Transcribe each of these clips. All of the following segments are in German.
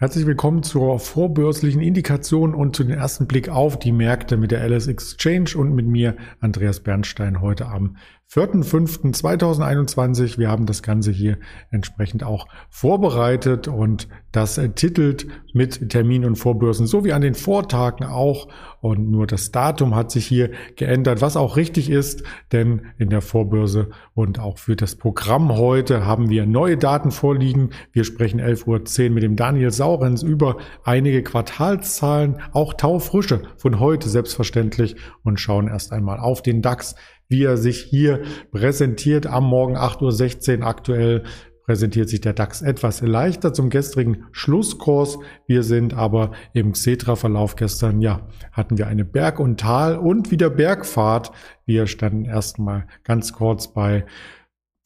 Herzlich willkommen zur vorbörslichen Indikation und zu den ersten Blick auf die Märkte mit der LS Exchange und mit mir, Andreas Bernstein, heute am 4.5.2021. Wir haben das Ganze hier entsprechend auch vorbereitet und das titelt mit Termin und Vorbörsen, so wie an den Vortagen auch. Und nur das Datum hat sich hier geändert, was auch richtig ist, denn in der Vorbörse und auch für das Programm heute haben wir neue Daten vorliegen. Wir sprechen 11.10 Uhr mit dem Daniel Saurens über einige Quartalszahlen, auch taufrische von heute selbstverständlich und schauen erst einmal auf den DAX wie er sich hier präsentiert. Am Morgen 8.16 Uhr aktuell präsentiert sich der DAX etwas leichter zum gestrigen Schlusskurs. Wir sind aber im Xetra-Verlauf gestern, ja, hatten wir eine Berg- und Tal- und wieder Bergfahrt. Wir standen erstmal ganz kurz bei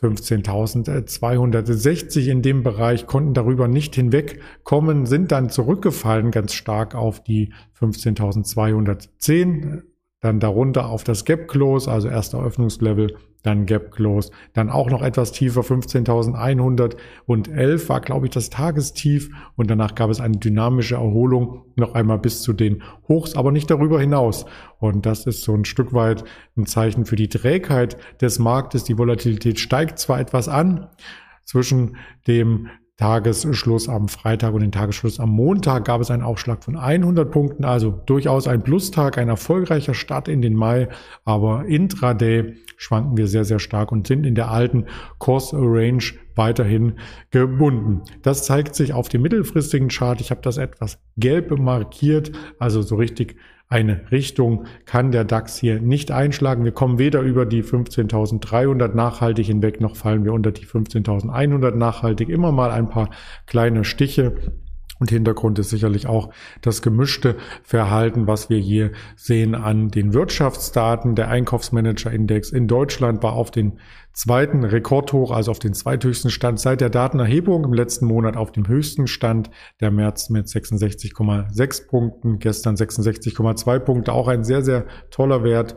15.260 in dem Bereich, konnten darüber nicht hinwegkommen, sind dann zurückgefallen ganz stark auf die 15.210 dann darunter auf das Gap Close, also erster Öffnungslevel, dann Gap Close, dann auch noch etwas tiefer, 15.111 war, glaube ich, das Tagestief und danach gab es eine dynamische Erholung noch einmal bis zu den Hochs, aber nicht darüber hinaus. Und das ist so ein Stück weit ein Zeichen für die Trägheit des Marktes. Die Volatilität steigt zwar etwas an, zwischen dem Tagesschluss am Freitag und den Tagesschluss am Montag gab es einen Aufschlag von 100 Punkten, also durchaus ein Plustag, ein erfolgreicher Start in den Mai, aber intraday schwanken wir sehr, sehr stark und sind in der alten Course Range weiterhin gebunden. Das zeigt sich auf dem mittelfristigen Chart. Ich habe das etwas gelb markiert, also so richtig eine Richtung kann der DAX hier nicht einschlagen. Wir kommen weder über die 15.300 nachhaltig hinweg, noch fallen wir unter die 15.100 nachhaltig. Immer mal ein paar kleine Stiche. Und Hintergrund ist sicherlich auch das gemischte Verhalten, was wir hier sehen an den Wirtschaftsdaten. Der Einkaufsmanager-Index in Deutschland war auf den zweiten Rekordhoch, also auf den zweithöchsten Stand seit der Datenerhebung im letzten Monat auf dem höchsten Stand. Der März mit 66,6 Punkten, gestern 66,2 Punkte, auch ein sehr, sehr toller Wert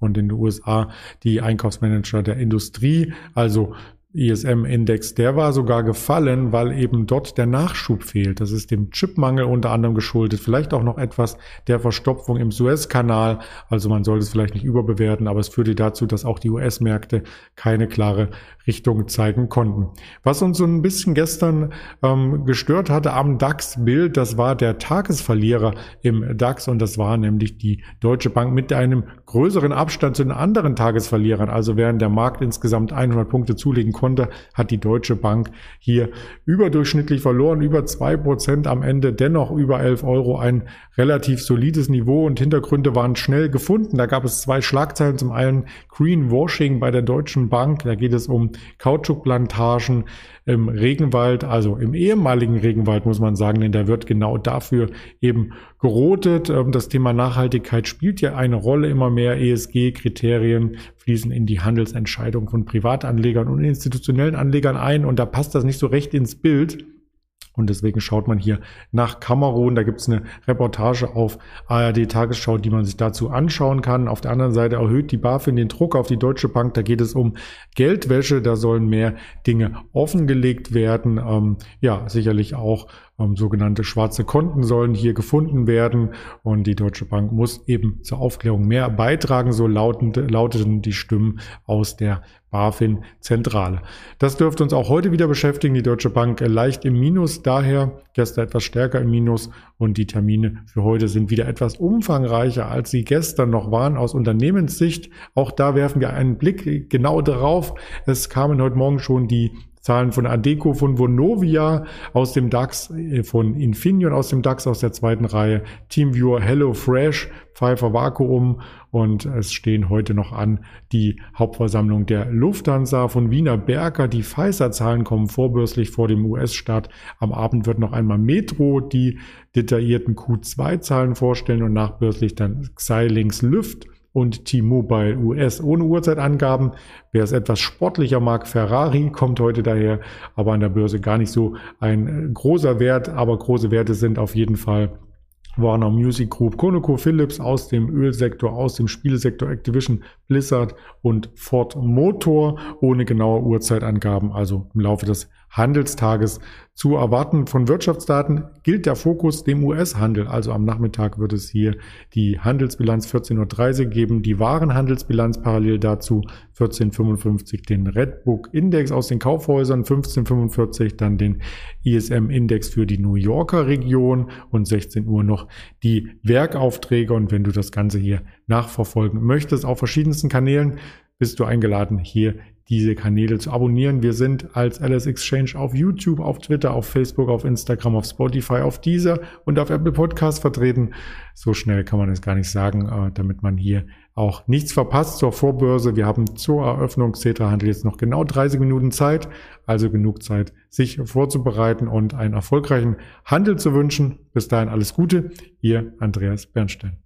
und in den USA die Einkaufsmanager der Industrie, also ISM-Index, der war sogar gefallen, weil eben dort der Nachschub fehlt. Das ist dem Chipmangel unter anderem geschuldet, vielleicht auch noch etwas der Verstopfung im Suezkanal. Also man sollte es vielleicht nicht überbewerten, aber es führte dazu, dass auch die US-Märkte keine klare Richtung zeigen konnten. Was uns so ein bisschen gestern ähm, gestört hatte am DAX-Bild, das war der Tagesverlierer im DAX und das war nämlich die Deutsche Bank mit einem größeren Abstand zu den anderen Tagesverlierern. Also während der Markt insgesamt 100 Punkte zulegen konnte, hat die Deutsche Bank hier überdurchschnittlich verloren, über zwei Prozent am Ende, dennoch über 11 Euro, ein relativ solides Niveau und Hintergründe waren schnell gefunden. Da gab es zwei Schlagzeilen. Zum einen Greenwashing bei der Deutschen Bank. Da geht es um Kautschukplantagen im Regenwald, also im ehemaligen Regenwald muss man sagen, denn der wird genau dafür eben gerotet. Ähm, das Thema Nachhaltigkeit spielt ja eine Rolle immer mehr. ESG-Kriterien fließen in die Handelsentscheidung von Privatanlegern und institutionellen Anlegern ein und da passt das nicht so recht ins Bild. Und deswegen schaut man hier nach Kamerun. Da gibt es eine Reportage auf ARD Tagesschau, die man sich dazu anschauen kann. Auf der anderen Seite erhöht die BaFin den Druck auf die Deutsche Bank. Da geht es um Geldwäsche. Da sollen mehr Dinge offengelegt werden. Ähm, ja, sicherlich auch ähm, sogenannte schwarze Konten sollen hier gefunden werden. Und die Deutsche Bank muss eben zur Aufklärung mehr beitragen. So lautend, lauteten die Stimmen aus der BaFin-Zentrale. Das dürfte uns auch heute wieder beschäftigen. Die Deutsche Bank leicht im Minus, daher gestern etwas stärker im Minus und die Termine für heute sind wieder etwas umfangreicher, als sie gestern noch waren aus Unternehmenssicht. Auch da werfen wir einen Blick genau darauf. Es kamen heute Morgen schon die Zahlen von Adeco, von Vonovia aus dem DAX, äh, von Infineon aus dem DAX aus der zweiten Reihe, TeamViewer, HelloFresh, Pfeiffer Vakuum und es stehen heute noch an die Hauptversammlung der Lufthansa von Wiener Berger. Die Pfizer-Zahlen kommen vorbörslich vor dem US-Start. Am Abend wird noch einmal Metro die detaillierten Q2-Zahlen vorstellen und nachbörslich dann Xilinx Lüft und T-Mobile US ohne Uhrzeitangaben. Wer es etwas sportlicher mag, Ferrari kommt heute daher, aber an der Börse gar nicht so ein äh, großer Wert, aber große Werte sind auf jeden Fall Warner Music Group, ConocoPhillips aus dem Ölsektor, aus dem Spielsektor Activision, Blizzard und Ford Motor ohne genaue Uhrzeitangaben, also im Laufe des Handelstages zu erwarten. Von Wirtschaftsdaten gilt der Fokus dem US-Handel. Also am Nachmittag wird es hier die Handelsbilanz 14.30 Uhr geben, die Warenhandelsbilanz parallel dazu 14.55 den Redbook Index aus den Kaufhäusern, 15.45 dann den ISM Index für die New Yorker Region und 16 Uhr noch die Werkaufträge. Und wenn du das Ganze hier nachverfolgen möchtest auf verschiedensten Kanälen, bist du eingeladen, hier diese Kanäle zu abonnieren. Wir sind als LS Exchange auf YouTube, auf Twitter, auf Facebook, auf Instagram, auf Spotify, auf Deezer und auf Apple Podcasts vertreten. So schnell kann man es gar nicht sagen, äh, damit man hier auch nichts verpasst zur Vorbörse. Wir haben zur Eröffnung Cetra Handel jetzt noch genau 30 Minuten Zeit, also genug Zeit, sich vorzubereiten und einen erfolgreichen Handel zu wünschen. Bis dahin alles Gute, ihr Andreas Bernstein.